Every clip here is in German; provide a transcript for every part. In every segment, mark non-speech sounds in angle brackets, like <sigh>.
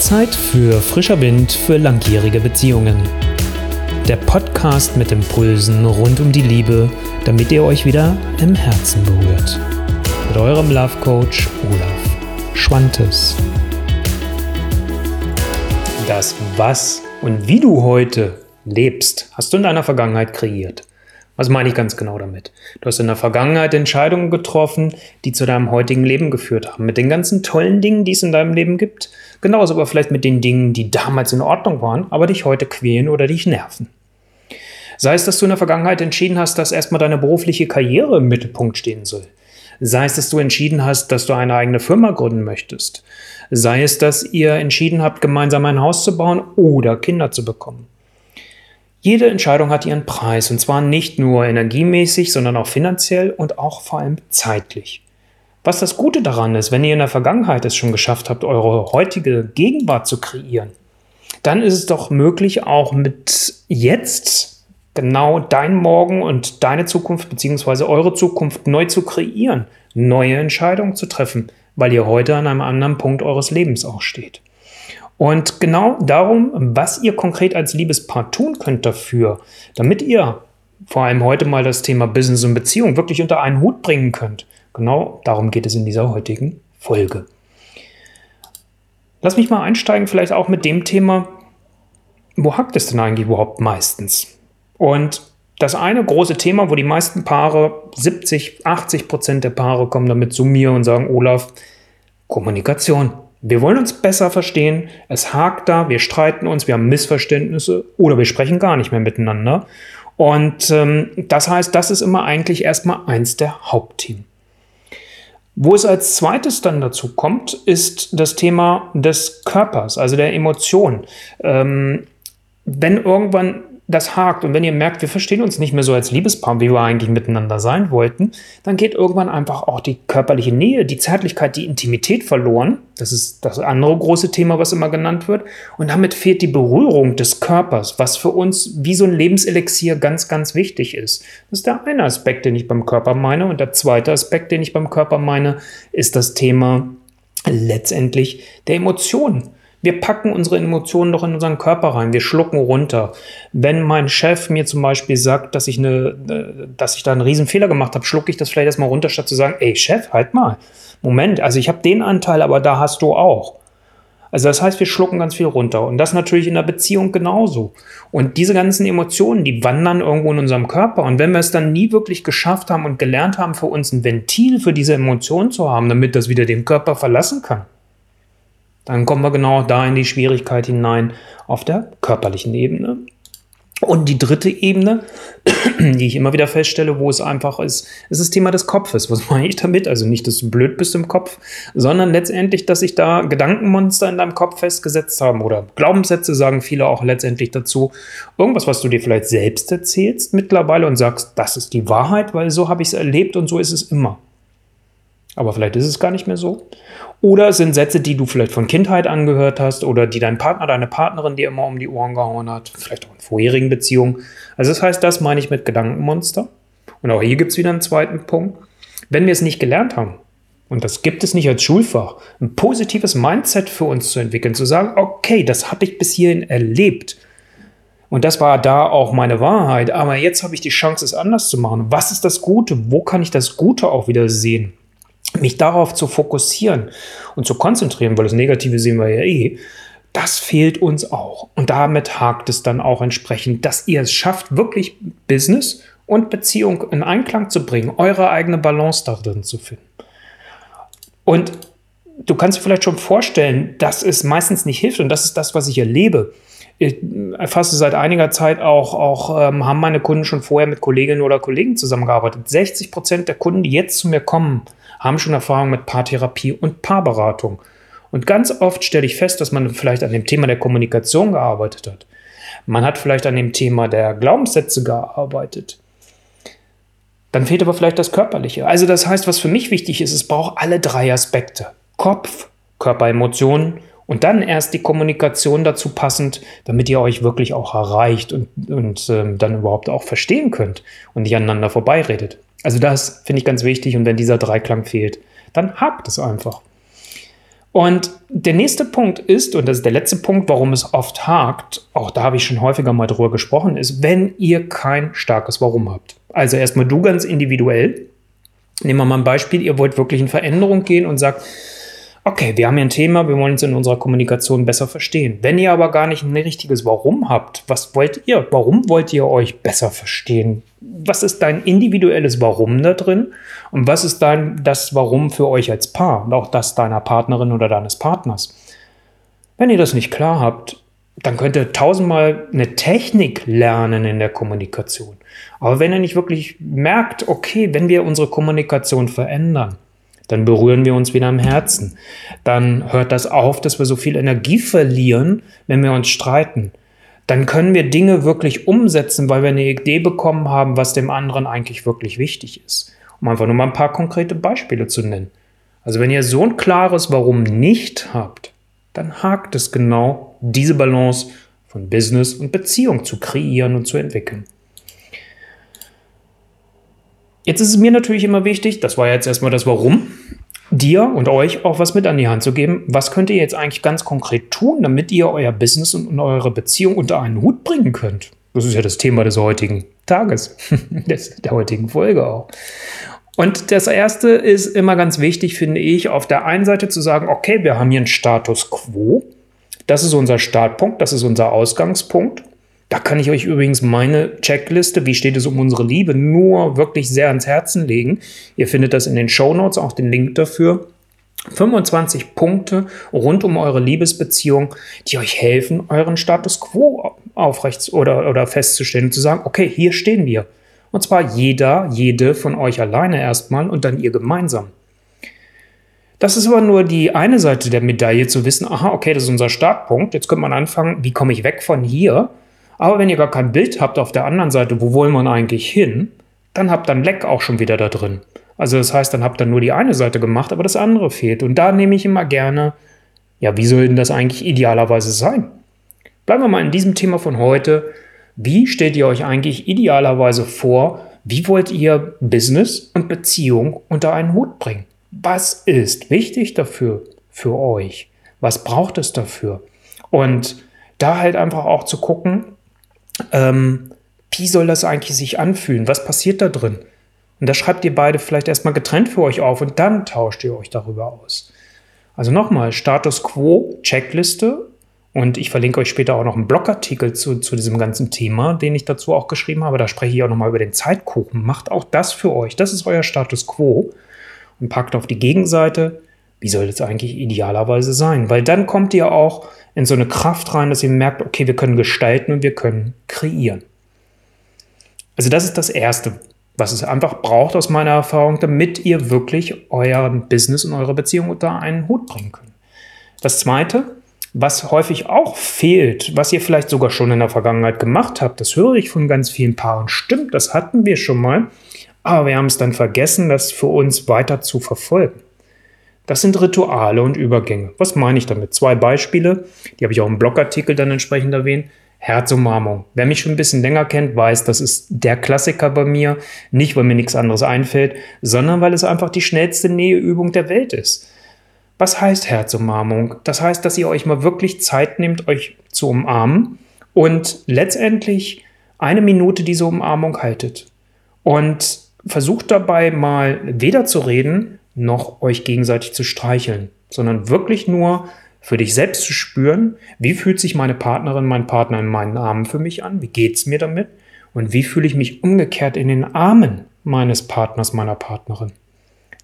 Zeit für frischer Wind für langjährige Beziehungen. Der Podcast mit Impulsen rund um die Liebe, damit ihr euch wieder im Herzen berührt. Mit eurem Love Coach Olaf Schwantes. Das Was und wie du heute lebst, hast du in deiner Vergangenheit kreiert. Was meine ich ganz genau damit? Du hast in der Vergangenheit Entscheidungen getroffen, die zu deinem heutigen Leben geführt haben. Mit den ganzen tollen Dingen, die es in deinem Leben gibt. Genauso aber vielleicht mit den Dingen, die damals in Ordnung waren, aber dich heute quälen oder dich nerven. Sei es, dass du in der Vergangenheit entschieden hast, dass erstmal deine berufliche Karriere im Mittelpunkt stehen soll. Sei es, dass du entschieden hast, dass du eine eigene Firma gründen möchtest. Sei es, dass ihr entschieden habt, gemeinsam ein Haus zu bauen oder Kinder zu bekommen. Jede Entscheidung hat ihren Preis und zwar nicht nur energiemäßig, sondern auch finanziell und auch vor allem zeitlich. Was das Gute daran ist, wenn ihr in der Vergangenheit es schon geschafft habt, eure heutige Gegenwart zu kreieren, dann ist es doch möglich, auch mit jetzt genau dein Morgen und deine Zukunft bzw. eure Zukunft neu zu kreieren, neue Entscheidungen zu treffen, weil ihr heute an einem anderen Punkt eures Lebens auch steht. Und genau darum, was ihr konkret als Liebespaar tun könnt dafür, damit ihr vor allem heute mal das Thema Business und Beziehung wirklich unter einen Hut bringen könnt. Genau darum geht es in dieser heutigen Folge. Lass mich mal einsteigen, vielleicht auch mit dem Thema, wo hackt es denn eigentlich überhaupt meistens? Und das eine große Thema, wo die meisten Paare, 70, 80 Prozent der Paare kommen damit zu mir und sagen, Olaf, Kommunikation. Wir wollen uns besser verstehen, es hakt da, wir streiten uns, wir haben Missverständnisse oder wir sprechen gar nicht mehr miteinander. Und ähm, das heißt, das ist immer eigentlich erstmal eins der Hauptthemen. Wo es als zweites dann dazu kommt, ist das Thema des Körpers, also der Emotion. Ähm, wenn irgendwann das hakt und wenn ihr merkt, wir verstehen uns nicht mehr so als Liebespaar, wie wir eigentlich miteinander sein wollten, dann geht irgendwann einfach auch die körperliche Nähe, die Zärtlichkeit, die Intimität verloren. Das ist das andere große Thema, was immer genannt wird. Und damit fehlt die Berührung des Körpers, was für uns wie so ein Lebenselixier ganz, ganz wichtig ist. Das ist der eine Aspekt, den ich beim Körper meine. Und der zweite Aspekt, den ich beim Körper meine, ist das Thema letztendlich der Emotionen. Wir packen unsere Emotionen doch in unseren Körper rein. Wir schlucken runter. Wenn mein Chef mir zum Beispiel sagt, dass ich, eine, äh, dass ich da einen riesen Fehler gemacht habe, schlucke ich das vielleicht erstmal runter, statt zu sagen, ey Chef, halt mal. Moment, also ich habe den Anteil, aber da hast du auch. Also das heißt, wir schlucken ganz viel runter. Und das natürlich in der Beziehung genauso. Und diese ganzen Emotionen, die wandern irgendwo in unserem Körper. Und wenn wir es dann nie wirklich geschafft haben und gelernt haben, für uns ein Ventil für diese Emotionen zu haben, damit das wieder den Körper verlassen kann, dann kommen wir genau da in die Schwierigkeit hinein auf der körperlichen Ebene. Und die dritte Ebene, <clears throat> die ich immer wieder feststelle, wo es einfach ist, ist das Thema des Kopfes. Was <laughs> meine ich damit? Also nicht, dass du blöd bist im Kopf, sondern letztendlich, dass sich da Gedankenmonster in deinem Kopf festgesetzt haben oder Glaubenssätze sagen viele auch letztendlich dazu. Irgendwas, was du dir vielleicht selbst erzählst mittlerweile und sagst, das ist die Wahrheit, weil so habe ich es erlebt und so ist es immer. Aber vielleicht ist es gar nicht mehr so. Oder es sind Sätze, die du vielleicht von Kindheit angehört hast oder die dein Partner, deine Partnerin dir immer um die Ohren gehauen hat, vielleicht auch in vorherigen Beziehungen. Also das heißt, das meine ich mit Gedankenmonster. Und auch hier gibt es wieder einen zweiten Punkt. Wenn wir es nicht gelernt haben, und das gibt es nicht als Schulfach, ein positives Mindset für uns zu entwickeln, zu sagen, okay, das habe ich bis hierhin erlebt. Und das war da auch meine Wahrheit. Aber jetzt habe ich die Chance, es anders zu machen. Was ist das Gute? Wo kann ich das Gute auch wieder sehen? Mich darauf zu fokussieren und zu konzentrieren, weil das Negative sehen wir ja eh, das fehlt uns auch. Und damit hakt es dann auch entsprechend, dass ihr es schafft, wirklich Business und Beziehung in Einklang zu bringen, eure eigene Balance darin zu finden. Und du kannst dir vielleicht schon vorstellen, dass es meistens nicht hilft und das ist das, was ich erlebe. Ich erfasse seit einiger Zeit auch, auch ähm, haben meine Kunden schon vorher mit Kolleginnen oder Kollegen zusammengearbeitet. 60 Prozent der Kunden, die jetzt zu mir kommen, haben schon Erfahrung mit Paartherapie und Paarberatung. Und ganz oft stelle ich fest, dass man vielleicht an dem Thema der Kommunikation gearbeitet hat. Man hat vielleicht an dem Thema der Glaubenssätze gearbeitet. Dann fehlt aber vielleicht das Körperliche. Also das heißt, was für mich wichtig ist, es braucht alle drei Aspekte. Kopf, Körper, Emotionen und dann erst die Kommunikation dazu passend, damit ihr euch wirklich auch erreicht und, und äh, dann überhaupt auch verstehen könnt und nicht aneinander vorbeiredet. Also das finde ich ganz wichtig und wenn dieser Dreiklang fehlt, dann hakt es einfach. Und der nächste Punkt ist, und das ist der letzte Punkt, warum es oft hakt, auch da habe ich schon häufiger mal drüber gesprochen, ist, wenn ihr kein starkes Warum habt. Also erstmal du ganz individuell. Nehmen wir mal ein Beispiel, ihr wollt wirklich in Veränderung gehen und sagt, okay, wir haben hier ein Thema, wir wollen uns in unserer Kommunikation besser verstehen. Wenn ihr aber gar nicht ein richtiges Warum habt, was wollt ihr? Warum wollt ihr euch besser verstehen? Was ist dein individuelles Warum da drin? Und was ist dann das Warum für euch als Paar und auch das deiner Partnerin oder deines Partners? Wenn ihr das nicht klar habt, dann könnt ihr tausendmal eine Technik lernen in der Kommunikation. Aber wenn ihr nicht wirklich merkt, okay, wenn wir unsere Kommunikation verändern, dann berühren wir uns wieder im Herzen. Dann hört das auf, dass wir so viel Energie verlieren, wenn wir uns streiten. Dann können wir Dinge wirklich umsetzen, weil wir eine Idee bekommen haben, was dem anderen eigentlich wirklich wichtig ist. Um einfach nur mal ein paar konkrete Beispiele zu nennen. Also wenn ihr so ein klares Warum nicht habt, dann hakt es genau, diese Balance von Business und Beziehung zu kreieren und zu entwickeln. Jetzt ist es mir natürlich immer wichtig, das war jetzt erstmal das Warum, dir und euch auch was mit an die Hand zu geben. Was könnt ihr jetzt eigentlich ganz konkret tun, damit ihr euer Business und eure Beziehung unter einen Hut bringen könnt? Das ist ja das Thema des heutigen Tages, <laughs> der heutigen Folge auch. Und das erste ist immer ganz wichtig, finde ich, auf der einen Seite zu sagen, okay, wir haben hier einen Status quo. Das ist unser Startpunkt, das ist unser Ausgangspunkt. Da kann ich euch übrigens meine Checkliste, wie steht es um unsere Liebe, nur wirklich sehr ans Herzen legen. Ihr findet das in den Show Notes, auch den Link dafür. 25 Punkte rund um eure Liebesbeziehung, die euch helfen, euren Status quo aufrecht oder, oder festzustellen und zu sagen, okay, hier stehen wir. Und zwar jeder, jede von euch alleine erstmal und dann ihr gemeinsam. Das ist aber nur die eine Seite der Medaille, zu wissen, aha, okay, das ist unser Startpunkt. Jetzt könnte man anfangen, wie komme ich weg von hier? Aber wenn ihr gar kein Bild habt auf der anderen Seite, wo wollen wir eigentlich hin, dann habt dann Leck auch schon wieder da drin. Also das heißt, dann habt ihr nur die eine Seite gemacht, aber das andere fehlt. Und da nehme ich immer gerne, ja, wie soll denn das eigentlich idealerweise sein? Bleiben wir mal in diesem Thema von heute. Wie stellt ihr euch eigentlich idealerweise vor, wie wollt ihr Business und Beziehung unter einen Hut bringen? Was ist wichtig dafür, für euch? Was braucht es dafür? Und da halt einfach auch zu gucken, ähm, wie soll das eigentlich sich anfühlen? Was passiert da drin? Und da schreibt ihr beide vielleicht erstmal getrennt für euch auf und dann tauscht ihr euch darüber aus. Also nochmal, Status Quo, Checkliste. Und ich verlinke euch später auch noch einen Blogartikel zu, zu diesem ganzen Thema, den ich dazu auch geschrieben habe. Da spreche ich auch nochmal über den Zeitkuchen. Macht auch das für euch. Das ist euer Status Quo. Und packt auf die Gegenseite, wie soll das eigentlich idealerweise sein? Weil dann kommt ihr auch in so eine Kraft rein, dass ihr merkt, okay, wir können gestalten und wir können kreieren. Also das ist das Erste, was es einfach braucht aus meiner Erfahrung, damit ihr wirklich euer Business und eure Beziehung unter einen Hut bringen könnt. Das Zweite, was häufig auch fehlt, was ihr vielleicht sogar schon in der Vergangenheit gemacht habt, das höre ich von ganz vielen Paaren. Stimmt, das hatten wir schon mal, aber wir haben es dann vergessen, das für uns weiter zu verfolgen. Das sind Rituale und Übergänge. Was meine ich damit? Zwei Beispiele, die habe ich auch im Blogartikel dann entsprechend erwähnt. Herzumarmung. Wer mich schon ein bisschen länger kennt, weiß, das ist der Klassiker bei mir. Nicht, weil mir nichts anderes einfällt, sondern weil es einfach die schnellste Näheübung der Welt ist. Was heißt Herzumarmung? Das heißt, dass ihr euch mal wirklich Zeit nehmt, euch zu umarmen und letztendlich eine Minute diese Umarmung haltet. Und versucht dabei mal weder zu reden, noch euch gegenseitig zu streicheln, sondern wirklich nur für dich selbst zu spüren, wie fühlt sich meine Partnerin, mein Partner in meinen Armen für mich an, wie geht es mir damit und wie fühle ich mich umgekehrt in den Armen meines Partners, meiner Partnerin.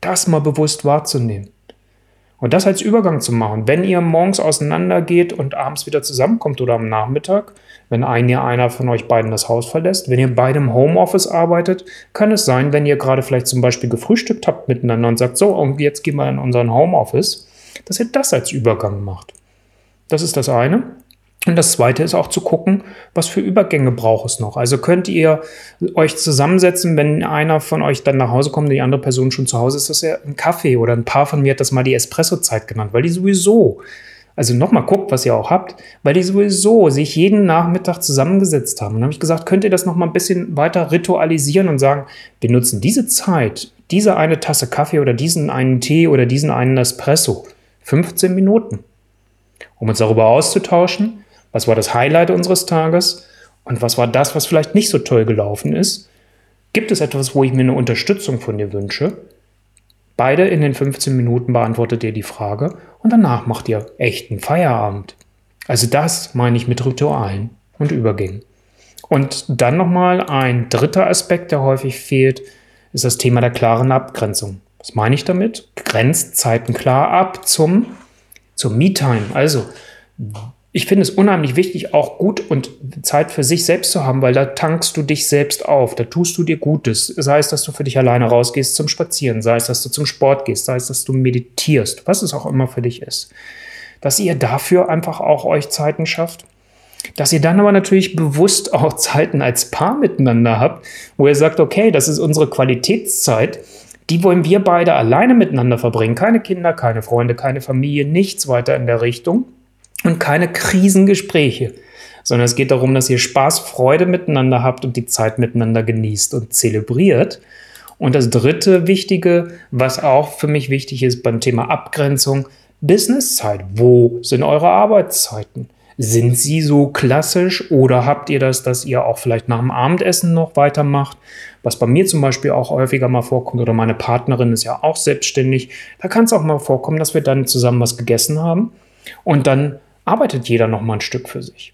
Das mal bewusst wahrzunehmen. Und das als Übergang zu machen, wenn ihr morgens auseinandergeht und abends wieder zusammenkommt oder am Nachmittag, wenn ein Jahr einer von euch beiden das Haus verlässt, wenn ihr beide im Homeoffice arbeitet, kann es sein, wenn ihr gerade vielleicht zum Beispiel gefrühstückt habt miteinander und sagt, so, und jetzt gehen wir in unseren Homeoffice, dass ihr das als Übergang macht. Das ist das eine. Und das zweite ist auch zu gucken, was für Übergänge braucht es noch. Also könnt ihr euch zusammensetzen, wenn einer von euch dann nach Hause kommt und die andere Person schon zu Hause ist, dass er ein Kaffee oder ein paar von mir hat das mal die Espresso-Zeit genannt, weil die sowieso, also nochmal guckt, was ihr auch habt, weil die sowieso sich jeden Nachmittag zusammengesetzt haben. Und dann habe ich gesagt, könnt ihr das nochmal ein bisschen weiter ritualisieren und sagen, wir nutzen diese Zeit, diese eine Tasse Kaffee oder diesen einen Tee oder diesen einen Espresso 15 Minuten, um uns darüber auszutauschen, was war das Highlight unseres Tages und was war das, was vielleicht nicht so toll gelaufen ist. Gibt es etwas, wo ich mir eine Unterstützung von dir wünsche? Beide in den 15 Minuten beantwortet ihr die Frage und danach macht ihr echten Feierabend. Also das meine ich mit Ritualen und Übergängen. Und dann nochmal ein dritter Aspekt, der häufig fehlt, ist das Thema der klaren Abgrenzung. Was meine ich damit? Grenzt Zeiten klar ab zum, zum Me-Time. Also, ich finde es unheimlich wichtig, auch gut und Zeit für sich selbst zu haben, weil da tankst du dich selbst auf, da tust du dir Gutes. Sei es, dass du für dich alleine rausgehst zum Spazieren, sei es, dass du zum Sport gehst, sei es, dass du meditierst, was es auch immer für dich ist. Dass ihr dafür einfach auch euch Zeiten schafft dass ihr dann aber natürlich bewusst auch Zeiten als Paar miteinander habt, wo ihr sagt, okay, das ist unsere Qualitätszeit, die wollen wir beide alleine miteinander verbringen. Keine Kinder, keine Freunde, keine Familie, nichts weiter in der Richtung und keine Krisengespräche, sondern es geht darum, dass ihr Spaß, Freude miteinander habt und die Zeit miteinander genießt und zelebriert. Und das dritte Wichtige, was auch für mich wichtig ist beim Thema Abgrenzung, Businesszeit. Wo sind eure Arbeitszeiten? Sind sie so klassisch oder habt ihr das, dass ihr auch vielleicht nach dem Abendessen noch weitermacht? Was bei mir zum Beispiel auch häufiger mal vorkommt oder meine Partnerin ist ja auch selbstständig. Da kann es auch mal vorkommen, dass wir dann zusammen was gegessen haben und dann arbeitet jeder noch mal ein Stück für sich.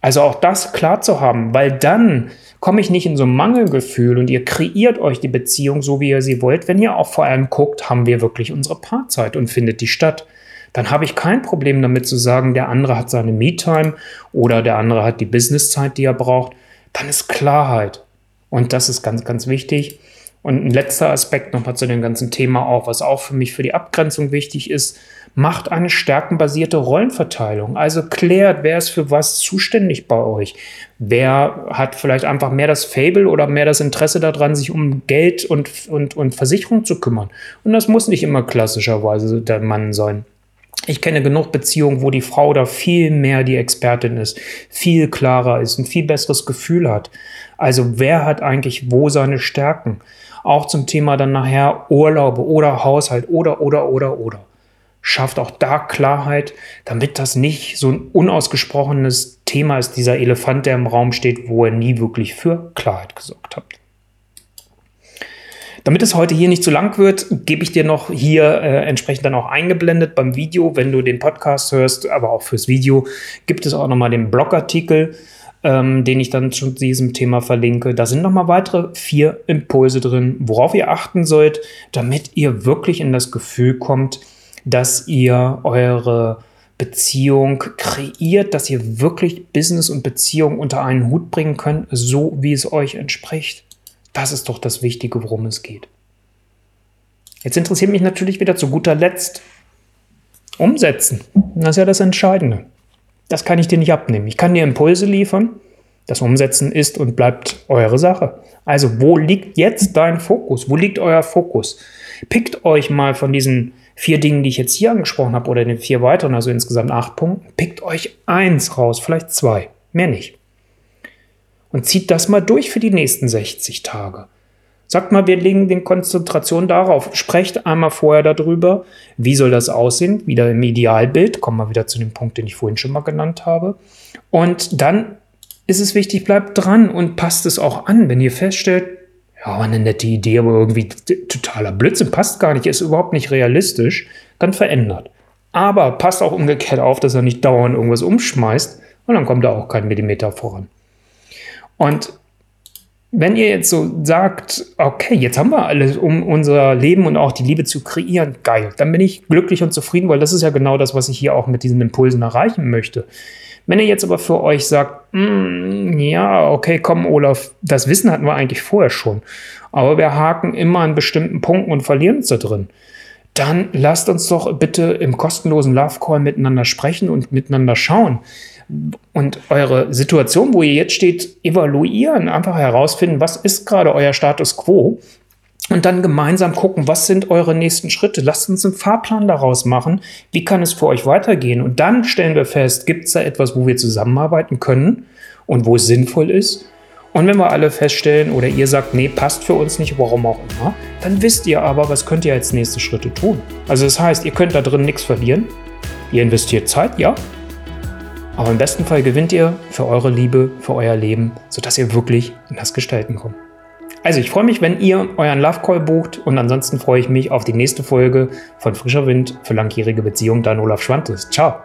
Also auch das klar zu haben, weil dann komme ich nicht in so ein Mangelgefühl und ihr kreiert euch die Beziehung so, wie ihr sie wollt. Wenn ihr auch vor allem guckt, haben wir wirklich unsere Paarzeit und findet die statt dann habe ich kein Problem damit zu sagen, der andere hat seine Me-Time oder der andere hat die Business-Zeit, die er braucht. Dann ist Klarheit. Und das ist ganz, ganz wichtig. Und ein letzter Aspekt nochmal zu dem ganzen Thema auch, was auch für mich für die Abgrenzung wichtig ist, macht eine stärkenbasierte Rollenverteilung. Also klärt, wer ist für was zuständig bei euch. Wer hat vielleicht einfach mehr das Fable oder mehr das Interesse daran, sich um Geld und, und, und Versicherung zu kümmern. Und das muss nicht immer klassischerweise der Mann sein. Ich kenne genug Beziehungen, wo die Frau da viel mehr die Expertin ist, viel klarer ist, ein viel besseres Gefühl hat. Also wer hat eigentlich wo seine Stärken? Auch zum Thema dann nachher Urlaube oder Haushalt oder, oder, oder, oder. Schafft auch da Klarheit, damit das nicht so ein unausgesprochenes Thema ist, dieser Elefant, der im Raum steht, wo er nie wirklich für Klarheit gesorgt hat. Damit es heute hier nicht zu lang wird, gebe ich dir noch hier äh, entsprechend dann auch eingeblendet beim Video, wenn du den Podcast hörst, aber auch fürs Video, gibt es auch nochmal den Blogartikel, ähm, den ich dann zu diesem Thema verlinke. Da sind nochmal weitere vier Impulse drin, worauf ihr achten sollt, damit ihr wirklich in das Gefühl kommt, dass ihr eure Beziehung kreiert, dass ihr wirklich Business und Beziehung unter einen Hut bringen könnt, so wie es euch entspricht. Das ist doch das Wichtige, worum es geht. Jetzt interessiert mich natürlich wieder zu guter Letzt umsetzen. Das ist ja das Entscheidende. Das kann ich dir nicht abnehmen. Ich kann dir Impulse liefern. Das Umsetzen ist und bleibt eure Sache. Also, wo liegt jetzt dein Fokus? Wo liegt euer Fokus? Pickt euch mal von diesen vier Dingen, die ich jetzt hier angesprochen habe, oder den vier weiteren, also insgesamt acht Punkten, pickt euch eins raus, vielleicht zwei, mehr nicht und zieht das mal durch für die nächsten 60 Tage. Sagt mal, wir legen den Konzentration darauf. Sprecht einmal vorher darüber, wie soll das aussehen, wieder im Idealbild. Kommen wir wieder zu dem Punkt, den ich vorhin schon mal genannt habe. Und dann ist es wichtig, bleibt dran und passt es auch an. Wenn ihr feststellt, ja, eine nette Idee, aber irgendwie totaler Blödsinn, passt gar nicht, ist überhaupt nicht realistisch, dann verändert. Aber passt auch umgekehrt auf, dass er nicht dauernd irgendwas umschmeißt und dann kommt er auch kein Millimeter voran. Und wenn ihr jetzt so sagt, okay, jetzt haben wir alles, um unser Leben und auch die Liebe zu kreieren, geil, dann bin ich glücklich und zufrieden, weil das ist ja genau das, was ich hier auch mit diesen Impulsen erreichen möchte. Wenn ihr jetzt aber für euch sagt, mm, ja, okay, komm, Olaf, das Wissen hatten wir eigentlich vorher schon, aber wir haken immer an bestimmten Punkten und verlieren uns da drin, dann lasst uns doch bitte im kostenlosen Love Call miteinander sprechen und miteinander schauen und eure Situation, wo ihr jetzt steht, evaluieren, einfach herausfinden, was ist gerade euer Status quo und dann gemeinsam gucken, was sind eure nächsten Schritte. Lasst uns einen Fahrplan daraus machen. Wie kann es für euch weitergehen? Und dann stellen wir fest, gibt es da etwas, wo wir zusammenarbeiten können und wo es sinnvoll ist? Und wenn wir alle feststellen oder ihr sagt, nee, passt für uns nicht, warum auch immer, dann wisst ihr aber, was könnt ihr als nächste Schritte tun. Also das heißt, ihr könnt da drin nichts verlieren. Ihr investiert Zeit, ja. Aber im besten Fall gewinnt ihr für eure Liebe, für euer Leben, sodass ihr wirklich in das Gestalten kommt. Also ich freue mich, wenn ihr euren Love Call bucht und ansonsten freue ich mich auf die nächste Folge von Frischer Wind für langjährige Beziehungen. Dein Olaf Schwantes. Ciao.